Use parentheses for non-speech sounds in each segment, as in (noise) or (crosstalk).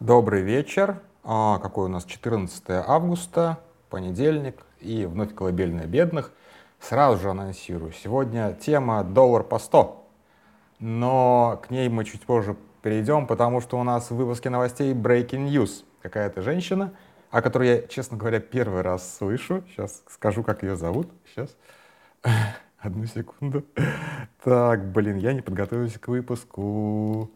Добрый вечер. А, какой у нас 14 августа, понедельник, и вновь колыбельная бедных. Сразу же анонсирую. Сегодня тема доллар по 100. Но к ней мы чуть позже перейдем, потому что у нас в выпуске новостей Breaking News. Какая-то женщина, о которой я, честно говоря, первый раз слышу. Сейчас скажу, как ее зовут. Сейчас. (laughs) Одну секунду. Так, блин, я не подготовился к выпуску.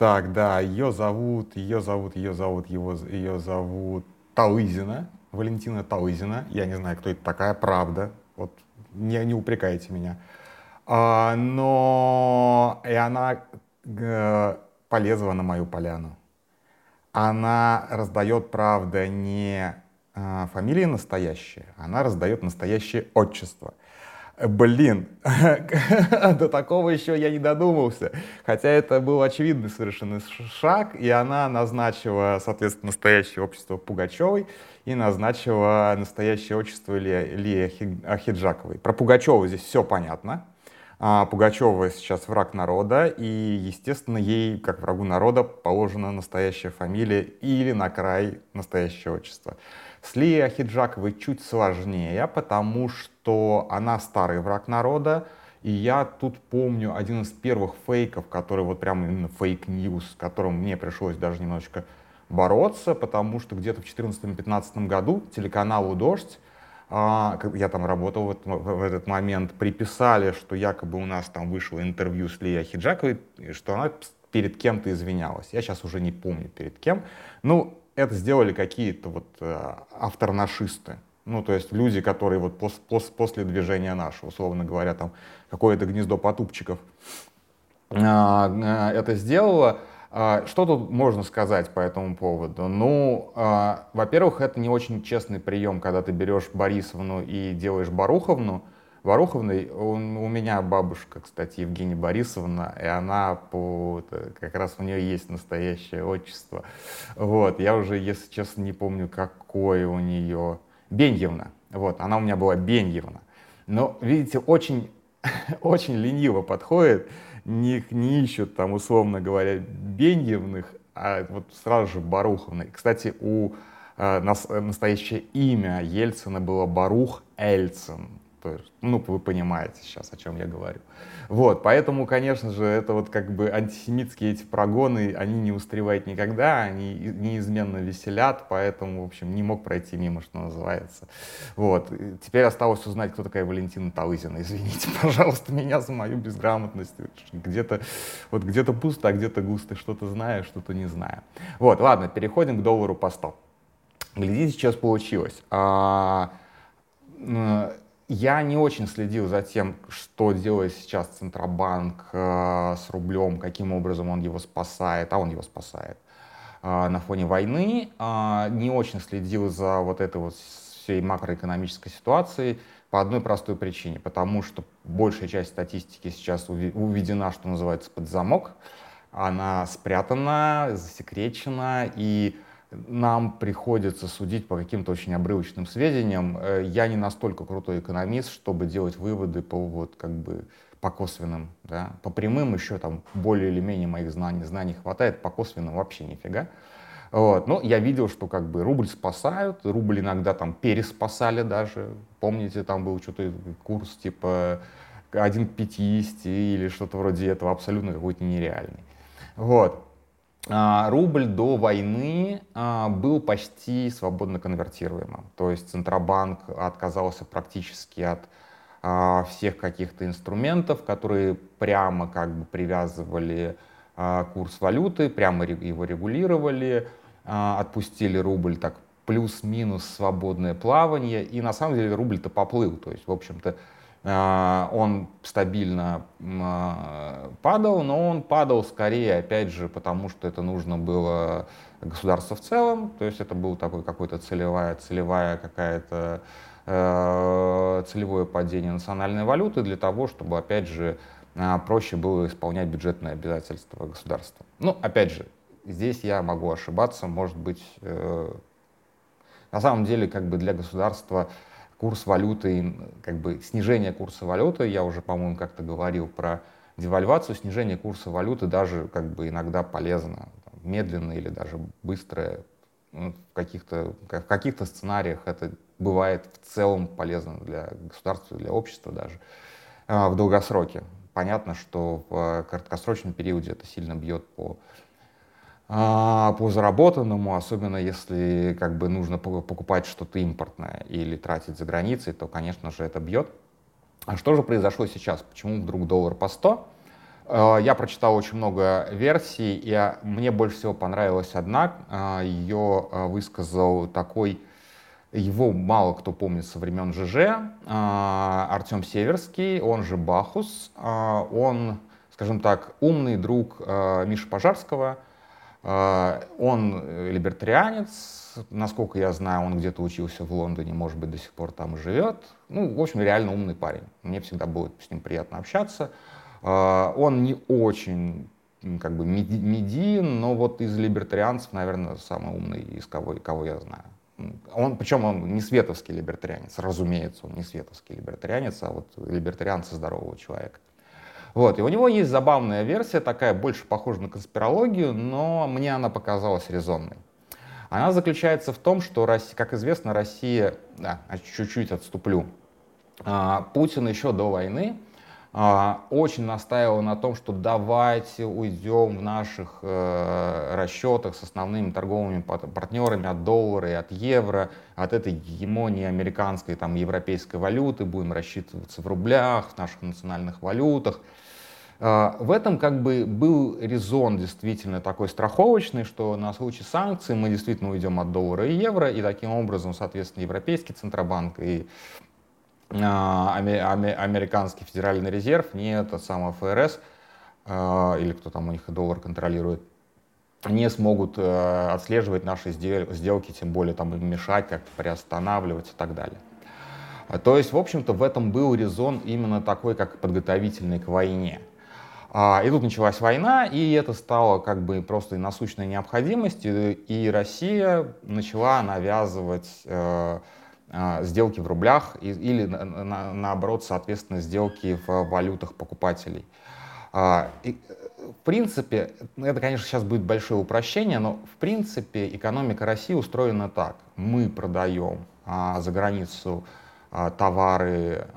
Так, да, ее зовут, ее зовут, ее зовут, его, ее зовут Талызина, Валентина Талызина. Я не знаю, кто это такая, правда. Вот не, не упрекайте меня. А, но и она э, полезла на мою поляну. Она раздает, правда, не э, фамилии настоящие, она раздает настоящее отчество. Блин, (laughs) до такого еще я не додумался. Хотя это был очевидный совершенно шаг, и она назначила, соответственно, настоящее общество Пугачевой и назначила настоящее общество Лии Ахиджаковой. Про Пугачеву здесь все понятно. А Пугачева сейчас враг народа, и, естественно, ей, как врагу народа, положена настоящая фамилия или на край настоящее отчество. С Лией Ахиджаковой чуть сложнее, потому что она старый враг народа, и я тут помню один из первых фейков, который вот прям именно fake news, с которым мне пришлось даже немножечко бороться, потому что где-то в 2014-2015 году телеканалу «Дождь», а, я там работал в этот, момент, приписали, что якобы у нас там вышло интервью с Лией Ахеджаковой, что она перед кем-то извинялась. Я сейчас уже не помню перед кем. Ну, это сделали какие-то вот э, авторы нашисты. Ну, то есть люди, которые вот пос, пос, после движения нашего, условно говоря, там какое-то гнездо потупчиков а, э, это сделало. А, что тут можно сказать по этому поводу? Ну, а, во-первых, это не очень честный прием, когда ты берешь Борисовну и делаешь Баруховну, Вороховной. У, у меня бабушка, кстати, Евгения Борисовна, и она по, как раз у нее есть настоящее отчество. Вот, я уже, если честно, не помню, какое у нее. Беньевна. Вот, она у меня была Беньевна. Но, видите, очень, (laughs) очень лениво подходит. Не, не ищут там, условно говоря, Беньевных, а вот сразу же Баруховны. Кстати, у э, нас, настоящее имя Ельцина было Барух Эльцин. То есть, ну, вы понимаете сейчас, о чем я говорю. Вот, поэтому, конечно же, это вот как бы антисемитские эти прогоны, они не устаревают никогда, они неизменно веселят, поэтому, в общем, не мог пройти мимо, что называется. Вот, теперь осталось узнать, кто такая Валентина Талызина. Извините, (laughs) пожалуйста, меня за мою безграмотность. Где-то вот где-то пусто, а где-то густо, что-то знаю, что-то не знаю. Вот, ладно, переходим к доллару по 100. Глядите, сейчас получилось. А, я не очень следил за тем, что делает сейчас Центробанк э, с рублем, каким образом он его спасает, а он его спасает э, на фоне войны. Э, не очень следил за вот этой вот всей макроэкономической ситуацией по одной простой причине, потому что большая часть статистики сейчас уведена, что называется, под замок. Она спрятана, засекречена, и нам приходится судить по каким-то очень обрывочным сведениям. Э, я не настолько крутой экономист, чтобы делать выводы по вот как бы по косвенным, да. По прямым еще там более или менее моих знаний, знаний хватает, по косвенным вообще нифига. Вот. Но я видел, что как бы рубль спасают, рубль иногда там переспасали даже. Помните, там был что-то курс типа 1 к 50 или что-то вроде этого, абсолютно какой-то нереальный. Вот. А, рубль до войны а, был почти свободно конвертируемым. То есть Центробанк отказался практически от а, всех каких-то инструментов, которые прямо как бы привязывали курс валюты, прямо его регулировали, отпустили рубль так плюс-минус свободное плавание, и на самом деле рубль-то поплыл. То есть, в общем-то, он стабильно а, падал, но он падал скорее, опять же, потому что это нужно было государству в целом, то есть это был такой какой-то целевая, целевая какая-то э, целевое падение национальной валюты для того, чтобы, опять же, а, проще было исполнять бюджетные обязательства государства. Ну, опять же, здесь я могу ошибаться, может быть, э, на самом деле, как бы для государства курс валюты, как бы снижение курса валюты, я уже, по-моему, как-то говорил про девальвацию, снижение курса валюты даже как бы иногда полезно. медленное или даже быстрое. Ну, в каких-то в каких-то сценариях это бывает в целом полезно для государства, для общества даже а, в долгосроке. Понятно, что в краткосрочном периоде это сильно бьет по а, по заработанному, особенно если как бы нужно покупать что-то импортное или тратить за границей, то, конечно же, это бьет. А что же произошло сейчас? Почему вдруг доллар по 100? А, я прочитал очень много версий, и мне больше всего понравилась одна. А, Ее высказал такой, его мало кто помнит со времен ЖЖ, Артем Северский, он же Бахус. Он, скажем так, умный друг Миши Пожарского — а, он э, либертарианец, насколько я знаю, он где-то учился в Лондоне, может быть, до сих пор там живет. Ну, в общем, реально умный парень. Мне всегда было с ним приятно общаться. А, он не очень как бы медиин, но вот из либертарианцев, наверное, самый умный из кого, кого я знаю. Он, причем он не световский либертарианец, разумеется, он не световский либертарианец, а вот либертарианец здорового человека. Вот, и у него есть забавная версия, такая больше похожа на конспирологию, но мне она показалась резонной. Она заключается в том, что, как известно, Россия, да, чуть-чуть отступлю, а, Путин еще до войны а, очень настаивал на том, что давайте уйдем в наших э, расчетах с основными торговыми партнерами от доллара и от евро, от этой гегемонии американской, там, европейской валюты, будем рассчитываться в рублях, в наших национальных валютах. А, в этом как бы был резон действительно такой страховочный, что на случай санкций мы действительно уйдем от доллара и евро, и таким образом, соответственно, Европейский Центробанк и а, американский федеральный резерв, не этот самый ФРС, а, или кто там у них доллар контролирует, не смогут э, отслеживать наши сделки, тем более там им мешать, как-то приостанавливать и так далее. То есть, в общем-то, в этом был резон именно такой, как подготовительный к войне. И тут началась война, и это стало как бы просто насущной необходимостью, и Россия начала навязывать э, а, сделки в рублях или наоборот, соответственно, сделки в валютах покупателей. А, и, в принципе, это, конечно, сейчас будет большое упрощение, но в принципе экономика России устроена так. Мы продаем а, за границу товары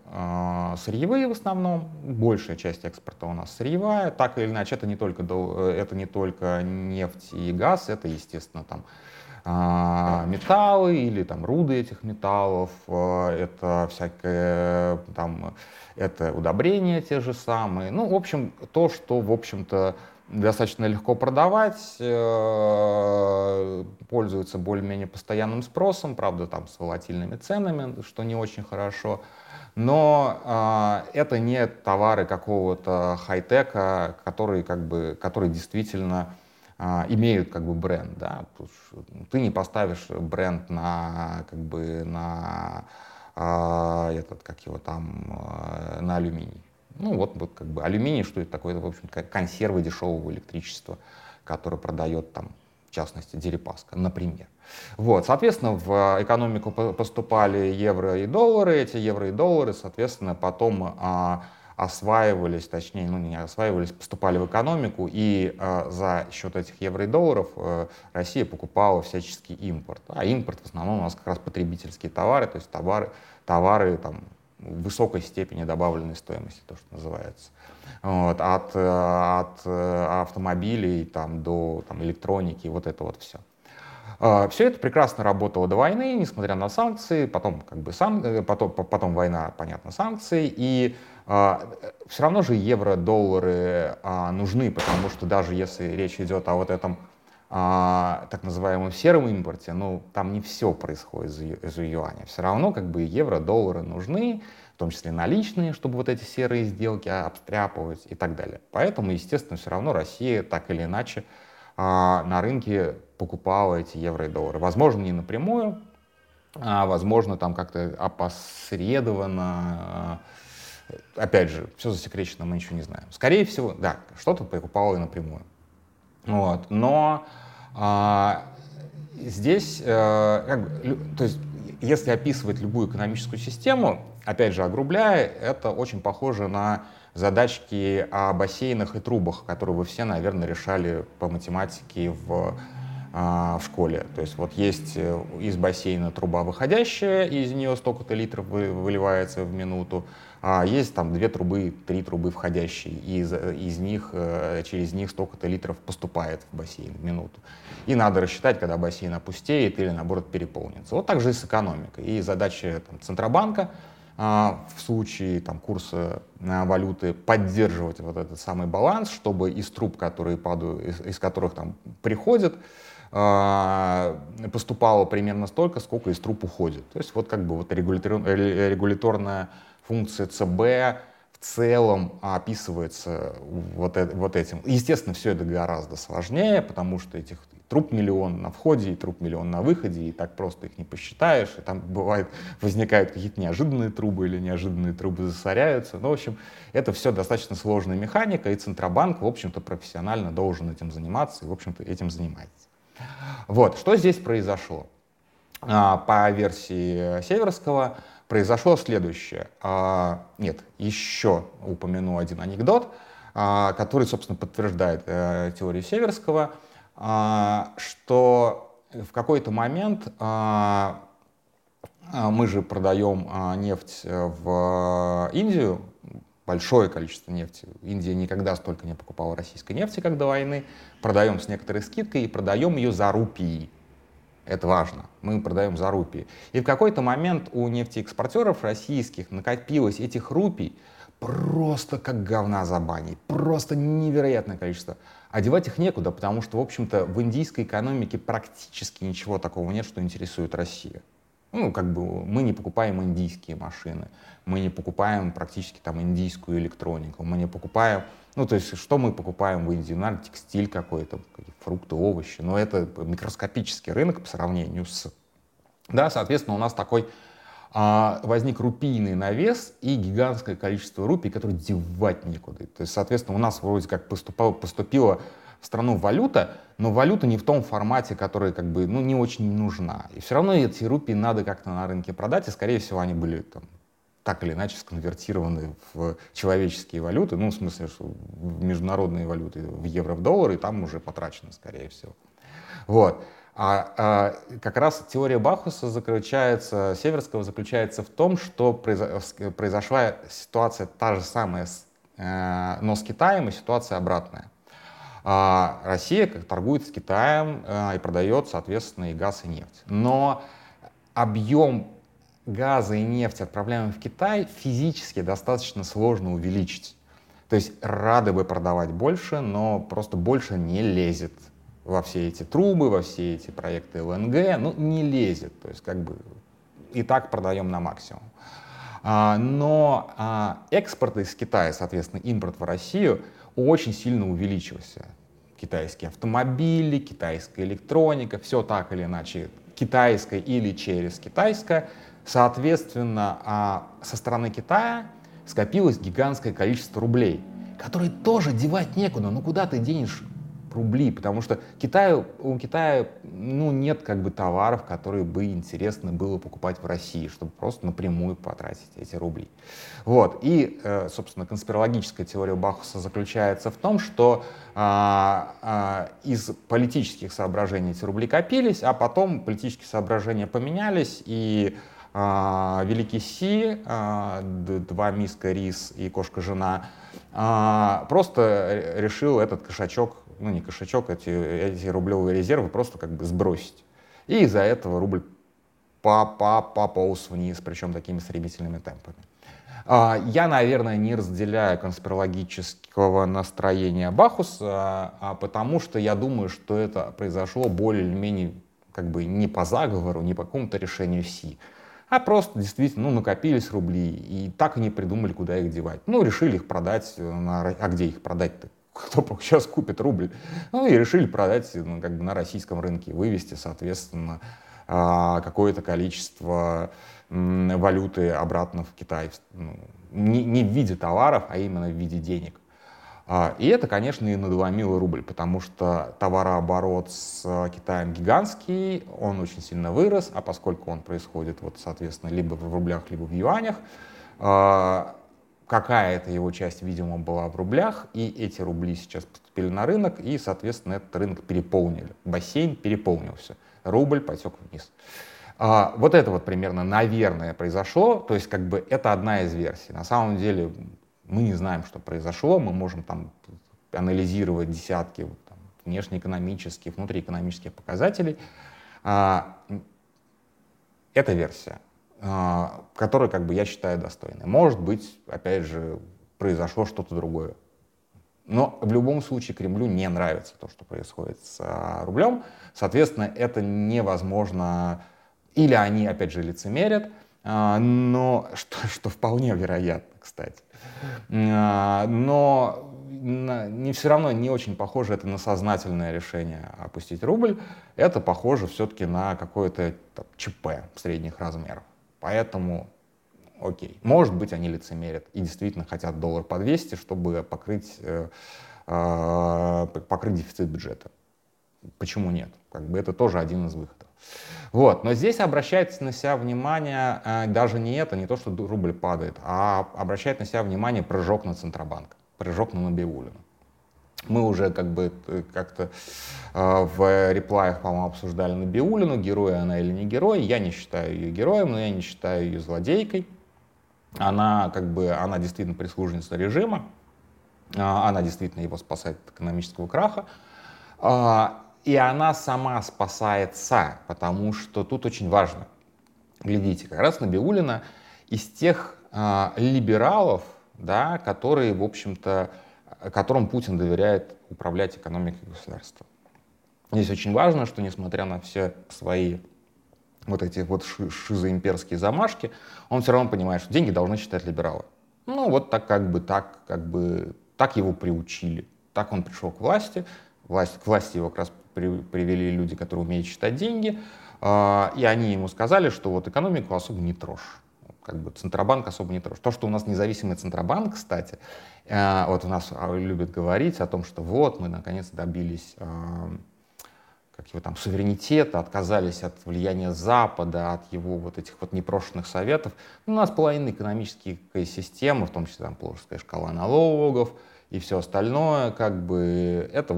сырьевые в основном, большая часть экспорта у нас сырьевая, так или иначе, это не только, э, это не только нефть и газ, это, естественно, там а, металлы или там руды этих металлов, а, это всякое там, это удобрения те же самые. Ну, в общем, то, что, в общем-то, достаточно легко продавать, э, пользуется более-менее постоянным спросом, правда, там с волатильными ценами, что не очень хорошо. Но э, это не товары какого-то хай-тека, которые, как бы, которые действительно а, имеют как бы бренд, да, ты не поставишь бренд на как бы на а, этот как его там а, на алюминий. Ну вот, вот как бы алюминий, что это такое, это, в общем, консервы дешевого электричества, которое продает там в частности Дерипаска, например. Вот, соответственно, в экономику поступали евро и доллары, эти евро и доллары, соответственно, потом а, осваивались, точнее, ну не осваивались, поступали в экономику, и э, за счет этих евро и долларов э, Россия покупала всяческий импорт. А импорт в основном у нас как раз потребительские товары, то есть товары, товары там, высокой степени добавленной стоимости, то, что называется. Вот, от, э, от э, автомобилей там, до там, электроники, вот это вот все. А, все это прекрасно работало до войны, несмотря на санкции, потом, как бы, сан... Э, потом, потом война, понятно, санкции, и все равно же евро, доллары а, нужны, потому что даже если речь идет о вот этом а, так называемом сером импорте, ну, там не все происходит из, юаня. Все равно как бы евро, доллары нужны, в том числе наличные, чтобы вот эти серые сделки обстряпывать и так далее. Поэтому, естественно, все равно Россия так или иначе а, на рынке покупала эти евро и доллары. Возможно, не напрямую, а возможно, там как-то опосредованно, опять же, все засекречено, мы ничего не знаем. Скорее всего, да, что-то покупал и напрямую. Вот. Но а, здесь, а, как то есть, если описывать любую экономическую систему, опять же, огрубляя, это очень похоже на задачки о бассейнах и трубах, которые вы все, наверное, решали по математике в, в школе. То есть вот есть э, из бассейна труба выходящая, из нее столько-то литров выливается в минуту, а есть там две трубы, три трубы входящие, и из, из них, э, через них столько-то литров поступает в бассейн в минуту. И надо рассчитать, когда бассейн опустеет или, наоборот, переполнится. Вот так же и с экономикой. И задача там, Центробанка — а, в случае там, курса а, валюты поддерживать вот этот самый баланс, чтобы из труб, которые падают, из, из которых там приходят, а, поступало примерно столько, сколько из труб уходит. То есть вот как бы вот регулятор, регуляторная функция ЦБ в целом описывается вот, вот этим. Естественно, все это гораздо сложнее, потому что этих труп миллион на входе и труп миллион на выходе, и так просто их не посчитаешь, и там бывает, возникают какие-то неожиданные трубы или неожиданные трубы засоряются. Ну, в общем, это все достаточно сложная механика, и Центробанк, в общем-то, профессионально должен этим заниматься, и, в общем-то, этим занимается. Вот, что здесь произошло? А, по версии Северского произошло следующее. А, нет, еще упомяну один анекдот, а, который, собственно, подтверждает э, теорию Северского — что в какой-то момент мы же продаем нефть в Индию, большое количество нефти. Индия никогда столько не покупала российской нефти, как до войны. Продаем с некоторой скидкой и продаем ее за рупии. Это важно. Мы продаем за рупии. И в какой-то момент у нефтеэкспортеров российских накопилось этих рупий просто как говна за баней. Просто невероятное количество. Одевать их некуда, потому что, в общем-то, в индийской экономике практически ничего такого нет, что интересует Россию. Ну, как бы мы не покупаем индийские машины, мы не покупаем практически там индийскую электронику, мы не покупаем, ну, то есть, что мы покупаем в Индии? Наверное, текстиль какой-то, фрукты, овощи, но это микроскопический рынок по сравнению с... Да, соответственно, у нас такой а, возник рупийный навес и гигантское количество рупий, которые девать некуда. То есть, соответственно, у нас вроде как поступало, поступила в страну валюта, но валюта не в том формате, который как бы, ну, не очень нужна. И все равно эти рупии надо как-то на рынке продать, и, скорее всего, они были там так или иначе сконвертированы в человеческие валюты, ну, в смысле, что в международные валюты, в евро, в доллары, и там уже потрачено, скорее всего. Вот. А, а как раз теория Бахуса заключается, Северского заключается в том, что произошла ситуация та же самая, э, но с Китаем, и ситуация обратная. А Россия торгует с Китаем э, и продает, соответственно, и газ, и нефть. Но объем газа и нефти, отправляемый в Китай, физически достаточно сложно увеличить. То есть рады бы продавать больше, но просто больше не лезет во все эти трубы, во все эти проекты ЛНГ, ну, не лезет. То есть как бы и так продаем на максимум. А, но а, экспорт из Китая, соответственно, импорт в Россию очень сильно увеличился. Китайские автомобили, китайская электроника, все так или иначе китайское или через китайское. Соответственно, а, со стороны Китая скопилось гигантское количество рублей, которые тоже девать некуда. Ну куда ты денешь рублей, потому что Китаю, у Китая ну, нет как бы товаров, которые бы интересно было покупать в России, чтобы просто напрямую потратить эти рубли. Вот. И, э, собственно, конспирологическая теория Бахуса заключается в том, что а, а, из политических соображений эти рубли копились, а потом политические соображения поменялись, и а, Великий Си, а, два миска рис и кошка-жена, а, просто решил этот кошачок ну не кошачок, эти, эти рублевые резервы просто как бы сбросить. И из-за этого рубль пополз вниз, причем такими стремительными темпами. А, я, наверное, не разделяю конспирологического настроения Бахуса, а потому что я думаю, что это произошло более или менее как бы не по заговору, не по какому-то решению Си, а просто действительно ну, накопились рубли и так и не придумали, куда их девать. Ну, решили их продать, на... а где их продать-то? Кто сейчас купит рубль. Ну и решили продать ну, как бы на российском рынке, вывести, соответственно, а, какое-то количество валюты обратно в Китай. Ну, не, не в виде товаров, а именно в виде денег. А, и это, конечно, и надломило рубль, потому что товарооборот с Китаем гигантский, он очень сильно вырос, а поскольку он происходит, вот, соответственно, либо в рублях, либо в юанях, а, какая-то его часть, видимо, была в рублях, и эти рубли сейчас поступили на рынок, и, соответственно, этот рынок переполнили. Бассейн переполнился, рубль потек вниз. А, вот это вот примерно, наверное, произошло, то есть как бы это одна из версий. На самом деле мы не знаем, что произошло, мы можем там анализировать десятки там, внешнеэкономических, внутриэкономических показателей. А, это версия, а, которая, как бы, я считаю достойной. Может быть, опять же, произошло что-то другое. Но в любом случае Кремлю не нравится то, что происходит с а, рублем. Соответственно, это невозможно. Или они, опять же, лицемерят, а, но (laughs) что, что вполне вероятно, кстати. Но не все равно не очень похоже это на сознательное решение опустить рубль. Это похоже все-таки на какое-то ЧП средних размеров. Поэтому окей. Может быть, они лицемерят и действительно хотят доллар по 200, чтобы покрыть, э, э, покрыть дефицит бюджета. Почему нет? Как бы это тоже один из выходов. Вот. Но здесь обращается на себя внимание э, даже не это, не то, что рубль падает, а обращает на себя внимание прыжок на Центробанк, прыжок на Набиулина. Мы уже как бы э, как-то э, в реплаях, по-моему, обсуждали Набиулину, герой она или не герой. Я не считаю ее героем, но я не считаю ее злодейкой. Она как бы, она действительно прислужница режима, э, она действительно его спасает от экономического краха. А, и она сама спасается, потому что тут очень важно. Глядите, как раз Набиулина из тех э, либералов, да, которые, в общем-то, которым Путин доверяет управлять экономикой государства. Здесь очень важно, что несмотря на все свои вот эти вот шизоимперские замашки, он все равно понимает, что деньги должны считать либералы. Ну вот так как бы так, как бы так его приучили. Так он пришел к власти, власть, к власти его как раз при, привели люди, которые умеют считать деньги, э, и они ему сказали, что вот экономику особо не трожь. Как бы Центробанк особо не трожь. То, что у нас независимый Центробанк, кстати, э, вот у нас а, любят говорить о том, что вот мы наконец добились э, как его там, суверенитета, отказались от влияния Запада, от его вот этих вот непрошенных советов. Ну, у нас половина экономической системы, в том числе там плоская шкала налогов и все остальное, как бы это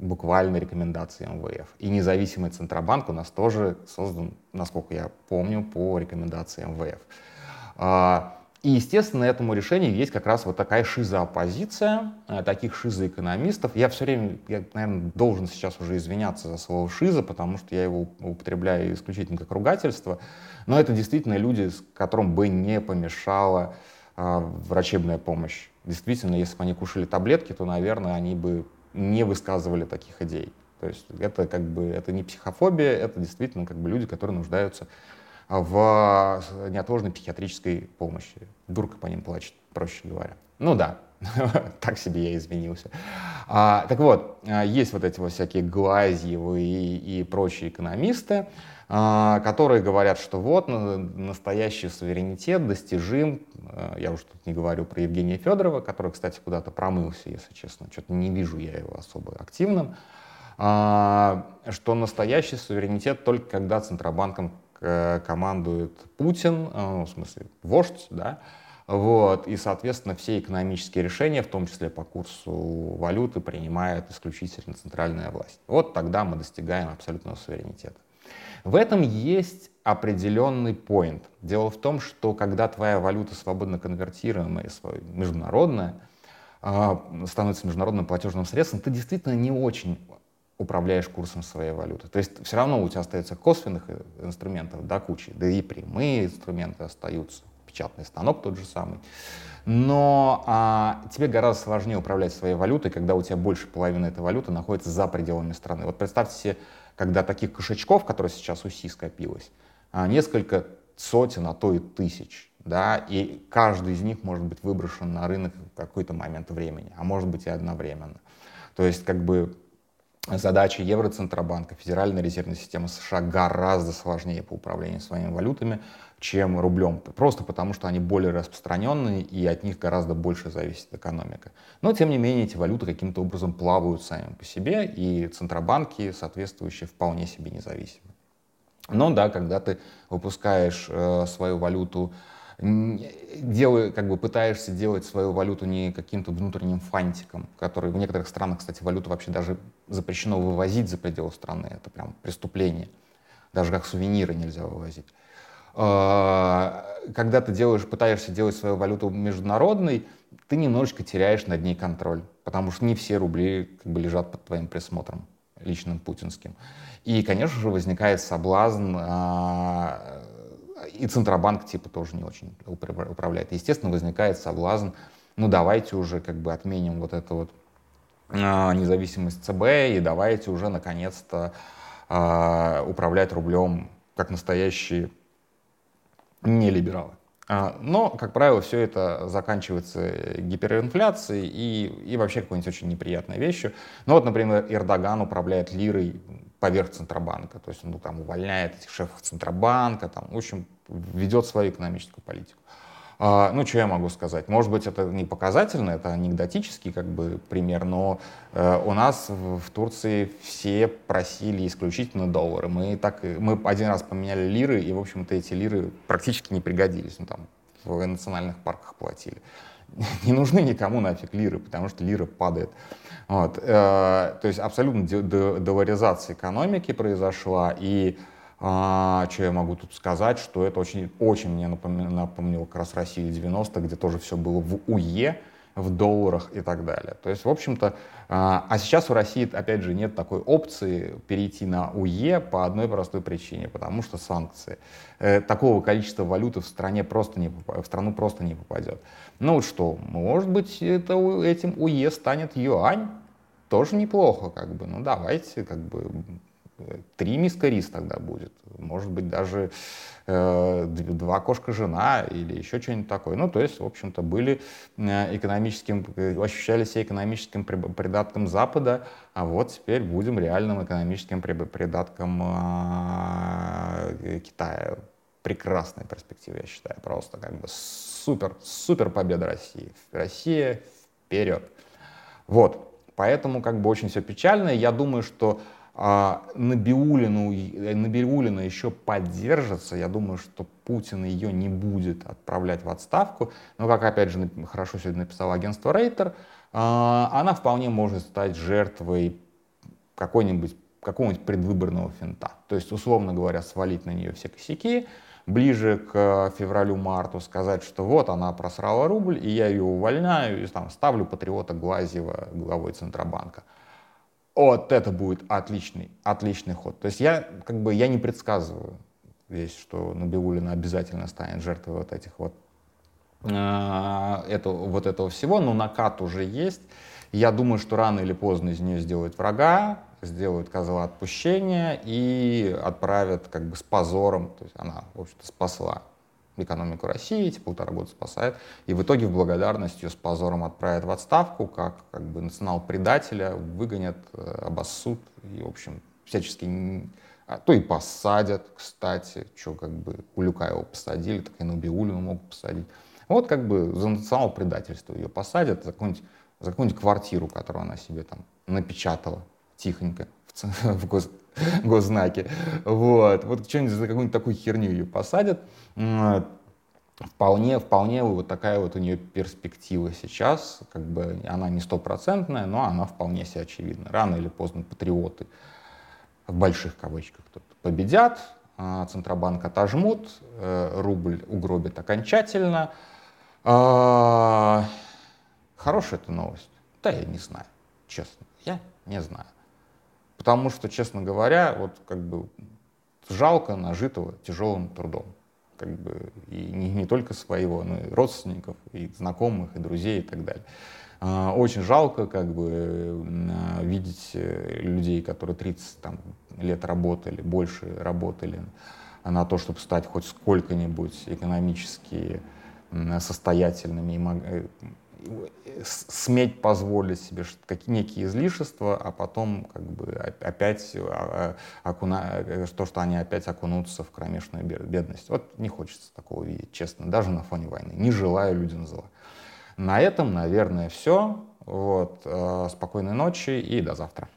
буквально рекомендации МВФ. И независимый Центробанк у нас тоже создан, насколько я помню, по рекомендации МВФ. А, и, естественно, этому решению есть как раз вот такая шизооппозиция, э, таких шизоэкономистов. Я все время, я, наверное, должен сейчас уже извиняться за слово шиза, потому что я его употребляю исключительно как ругательство. Но это действительно люди, которым бы не помешала а, врачебная помощь. Действительно, если бы они кушали таблетки, то, наверное, они бы не высказывали таких идей. То есть это как бы это не психофобия, это действительно как бы люди, которые нуждаются в неотложной психиатрической помощи. Дурка по ним плачет, проще говоря. Ну да, (laughs) так себе я извинился. А, так вот, а, есть вот эти вот всякие Глазьевы и, и прочие экономисты, которые говорят, что вот настоящий суверенитет достижим. А, я уж тут не говорю про Евгения Федорова, который, кстати, куда-то промылся, если честно. Что-то не вижу я его особо активным. А, что настоящий суверенитет только когда Центробанком э, командует Путин, ну, в смысле, вождь, да, вот, и, соответственно, все экономические решения, в том числе по курсу валюты, принимает исключительно центральная власть. Вот тогда мы достигаем абсолютного суверенитета. В этом есть определенный point. Дело в том, что когда твоя валюта свободно конвертируемая, международная, а, становится международным платежным средством, ты действительно не очень управляешь курсом своей валюты. То есть все равно у тебя остается косвенных э, инструментов до кучи, да и прямые инструменты остаются, печатный станок тот же самый. Но а, тебе гораздо сложнее управлять своей валютой, когда у тебя больше половины этой валюты находится за пределами страны. Вот представьте себе когда таких кошечков, которые сейчас у СИ скопилось, а, несколько сотен, а то и тысяч, да, и каждый из них может быть выброшен на рынок в какой-то момент времени, а может быть и одновременно. То есть как бы задачи Евроцентробанка, Федеральной резервной системы США гораздо сложнее по управлению своими валютами, чем рублем. Просто потому, что они более распространенные и от них гораздо больше зависит экономика. Но, тем не менее, эти валюты каким-то образом плавают сами по себе, и центробанки соответствующие вполне себе независимы. Но да, когда ты выпускаешь э, свою валюту делаю, как бы пытаешься делать свою валюту не каким-то внутренним фантиком, который в некоторых странах, кстати, валюту вообще даже запрещено вывозить за пределы страны. Это прям преступление. Даже как сувениры нельзя вывозить. А, когда ты делаешь, пытаешься делать свою валюту международной, ты немножечко теряешь над ней контроль, потому что не все рубли как бы лежат под твоим присмотром личным путинским. И, конечно же, возникает соблазн а, и Центробанк типа тоже не очень управляет. Естественно, возникает соблазн, ну давайте уже как бы отменим вот эту вот э, независимость ЦБ и давайте уже наконец-то э, управлять рублем как настоящие нелибералы. А, но, как правило, все это заканчивается гиперинфляцией и, и вообще какой-нибудь очень неприятной вещью. Ну вот, например, Эрдоган управляет лирой поверх Центробанка. То есть он ну, там увольняет этих шефов Центробанка, там, в общем, ведет свою экономическую политику. А, ну, что я могу сказать? Может быть, это не показательно, это анекдотический как бы пример, но э, у нас в, в Турции все просили исключительно доллары. Мы, так, мы один раз поменяли лиры, и, в общем-то, эти лиры практически не пригодились. Ну, там, в национальных парках платили. (laughs) Не нужны никому нафиг лиры, потому что лира падает. Вот. Э, то есть абсолютно долларизация экономики произошла, и а, что я могу тут сказать, что это очень, очень мне напомнило, напомнило как раз Россию 90 где тоже все было в УЕ, в долларах и так далее. То есть, в общем-то, а, а сейчас в России, опять же, нет такой опции перейти на УЕ по одной простой причине, потому что санкции. Э, такого количества валюты в стране просто не в страну просто не попадет. Ну вот что, может быть, это, этим УЕ станет юань? Тоже неплохо, как бы. Ну давайте, как бы три миска рис тогда будет. Может быть, даже э, два кошка-жена или еще что-нибудь такое. Ну, то есть, в общем-то, были э, экономическим, ощущали себя экономическим придатком Запада, а вот теперь будем реальным экономическим придатком э, Китая. Прекрасная перспектива, я считаю, просто как бы супер, супер победа России. Россия вперед. Вот, поэтому как бы очень все печально. Я думаю, что а Набиулину, Набиулина еще поддержится. Я думаю, что Путин ее не будет отправлять в отставку. Но, как опять же хорошо сегодня написало агентство Рейтер, а, она вполне может стать жертвой какой-нибудь какого-нибудь предвыборного финта. То есть, условно говоря, свалить на нее все косяки, ближе к февралю-марту сказать, что вот она просрала рубль, и я ее увольняю, и там ставлю патриота Глазьева главой Центробанка вот это будет отличный, отличный ход. То есть я как бы я не предсказываю здесь, что Набиулина обязательно станет жертвой вот этих вот э, это, вот этого всего, но накат уже есть. Я думаю, что рано или поздно из нее сделают врага, сделают козла отпущения и отправят как бы с позором, то есть она, в общем-то, спасла экономику России, эти полтора года спасает, и в итоге в благодарность ее с позором отправят в отставку, как, как бы национал-предателя, выгонят, э, обоссут, и, в общем, всячески, а то и посадят, кстати, что как бы Улюкаева посадили, так и Набиулину могут посадить. Вот как бы за национал-предательство ее посадят, за какую-нибудь, за какую-нибудь квартиру, которую она себе там напечатала тихонько в, (laughs) в гос, (laughs) госзнаке. Вот, вот что-нибудь за какую-нибудь такую херню ее посадят. Вполне, вполне вот такая вот у нее перспектива сейчас, как бы она не стопроцентная, но она вполне себе очевидна. Рано или поздно патриоты, в больших кавычках, тут победят, а Центробанк отожмут, э, рубль угробит окончательно. Хорошая это новость? Да, я не знаю, честно, я не знаю. Потому что, честно говоря, вот как бы жалко нажитого тяжелым трудом. Как бы, и не, не только своего, но и родственников, и знакомых, и друзей, и так далее. А, очень жалко как бы а, видеть э, людей, которые 30 там, лет работали, больше работали на то, чтобы стать хоть сколько-нибудь экономически состоятельными и, сметь позволить себе какие некие излишества, а потом как бы опять а, окуна... то, что они опять окунутся в кромешную бедность. Вот не хочется такого видеть, честно, даже на фоне войны. Не желаю людям зла. На этом, наверное, все. Вот. Э, спокойной ночи и до завтра.